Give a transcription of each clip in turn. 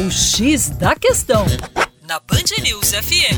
O X da Questão, na Band News FM.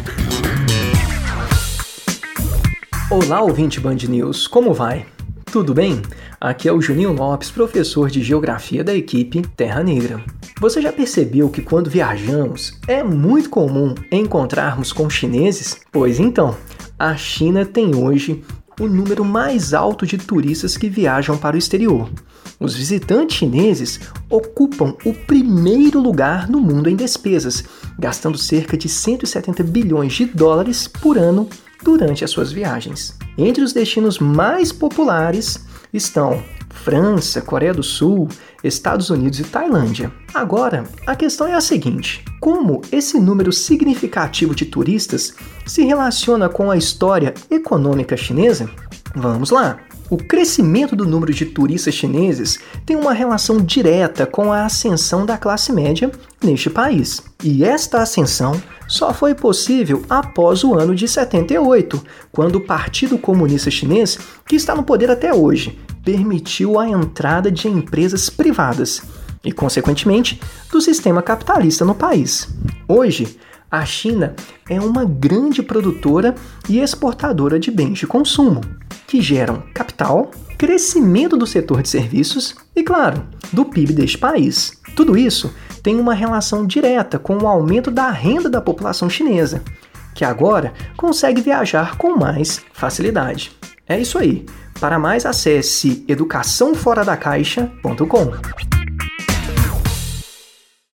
Olá, ouvinte Band News, como vai? Tudo bem? Aqui é o Juninho Lopes, professor de Geografia da equipe Terra Negra. Você já percebeu que quando viajamos é muito comum encontrarmos com chineses? Pois então, a China tem hoje o número mais alto de turistas que viajam para o exterior. Os visitantes chineses ocupam o primeiro lugar no mundo em despesas, gastando cerca de 170 bilhões de dólares por ano durante as suas viagens. Entre os destinos mais populares estão França, Coreia do Sul, Estados Unidos e Tailândia. Agora, a questão é a seguinte: como esse número significativo de turistas se relaciona com a história econômica chinesa? Vamos lá! O crescimento do número de turistas chineses tem uma relação direta com a ascensão da classe média neste país. E esta ascensão só foi possível após o ano de 78, quando o Partido Comunista Chinês, que está no poder até hoje, permitiu a entrada de empresas privadas e, consequentemente, do sistema capitalista no país. Hoje, a China é uma grande produtora e exportadora de bens de consumo que geram capital, crescimento do setor de serviços e, claro, do PIB deste país. Tudo isso tem uma relação direta com o aumento da renda da população chinesa, que agora consegue viajar com mais facilidade. É isso aí. Para mais acesse educaçãoforadacaixa.com.